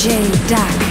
DJ Dak.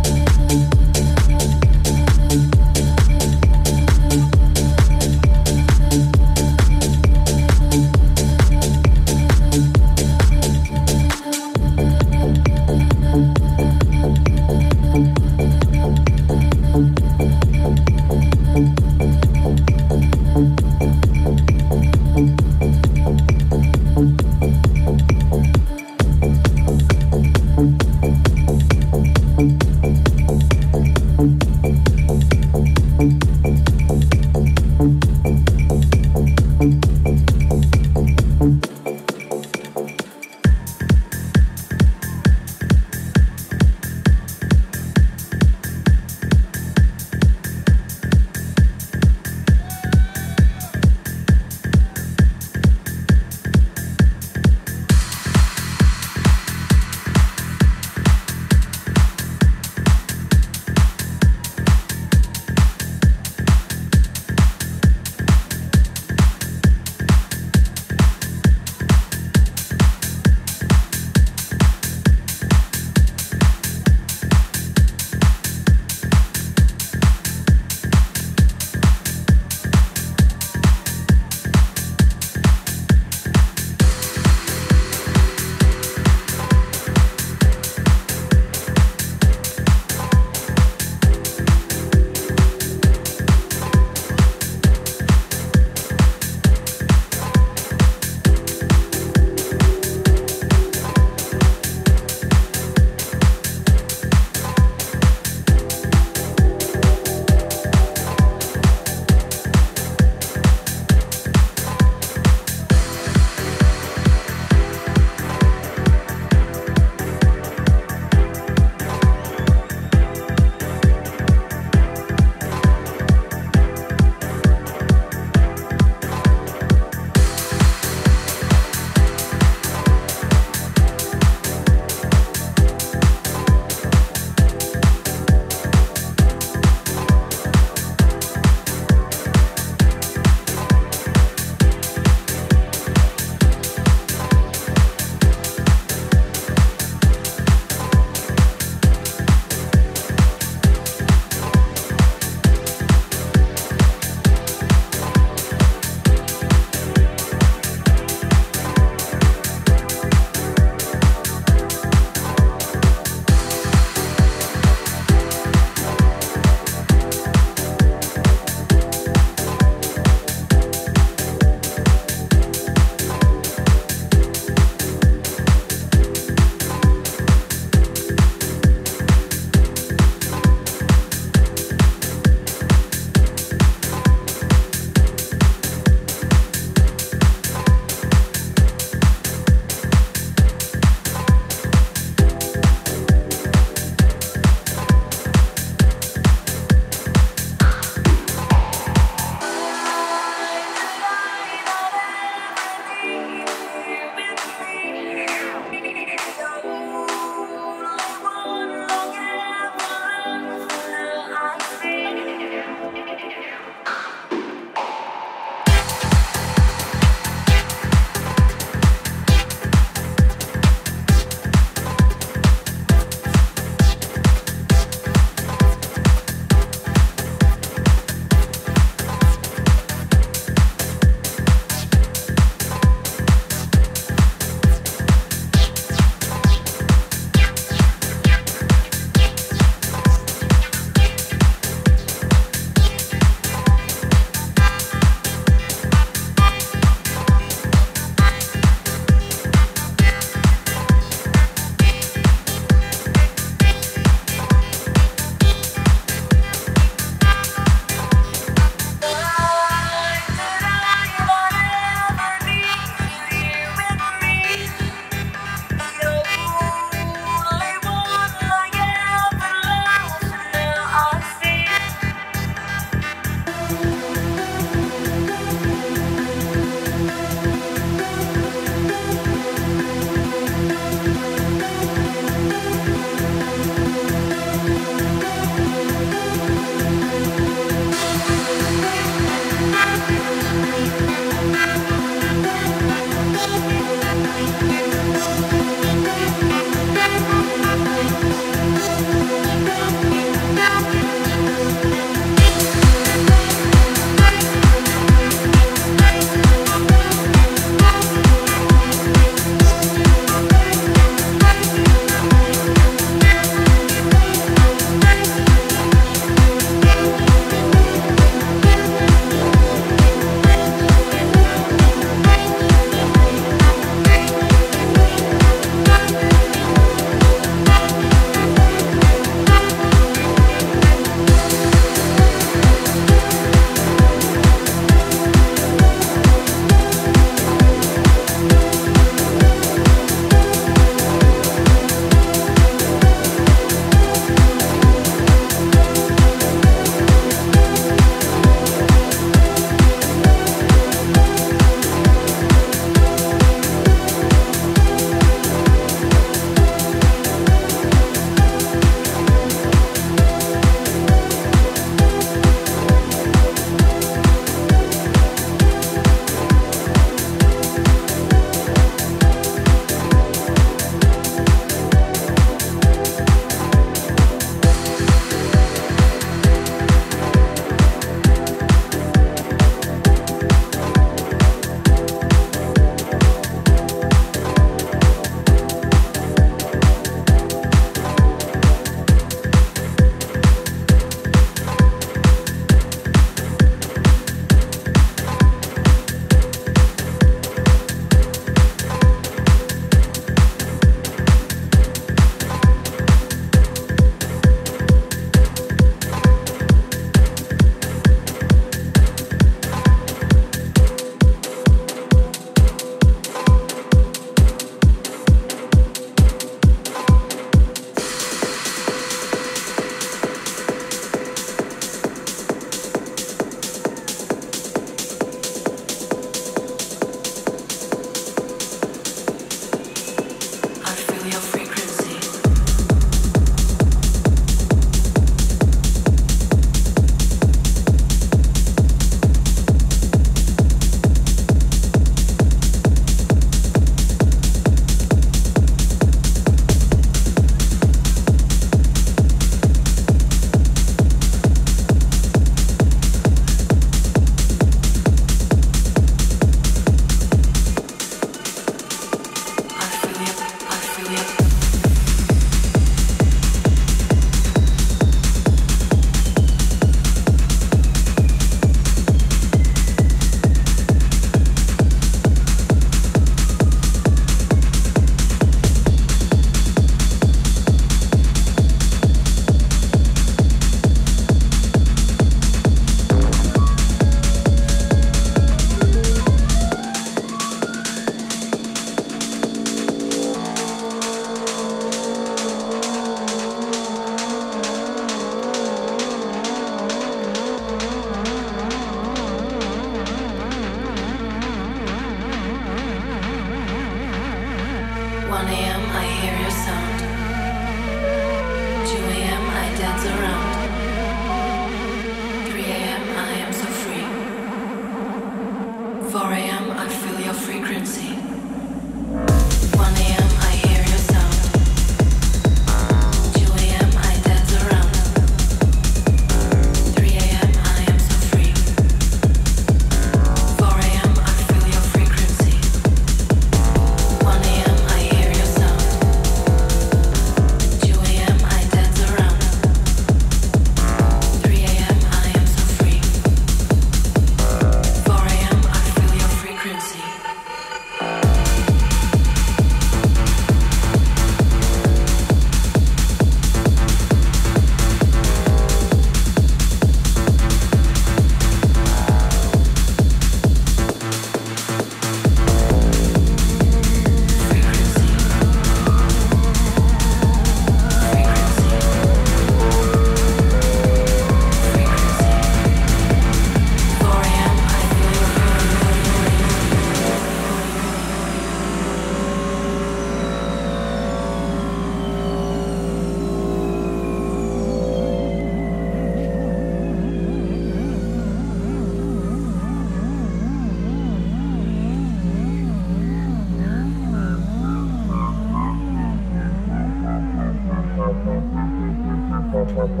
Thank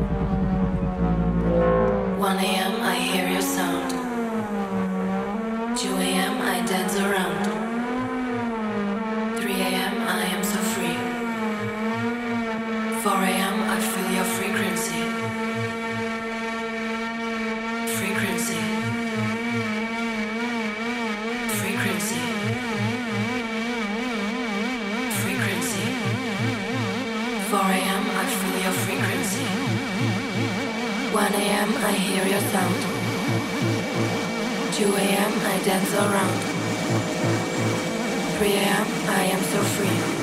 you. I love your frequency. 1 a.m. so hear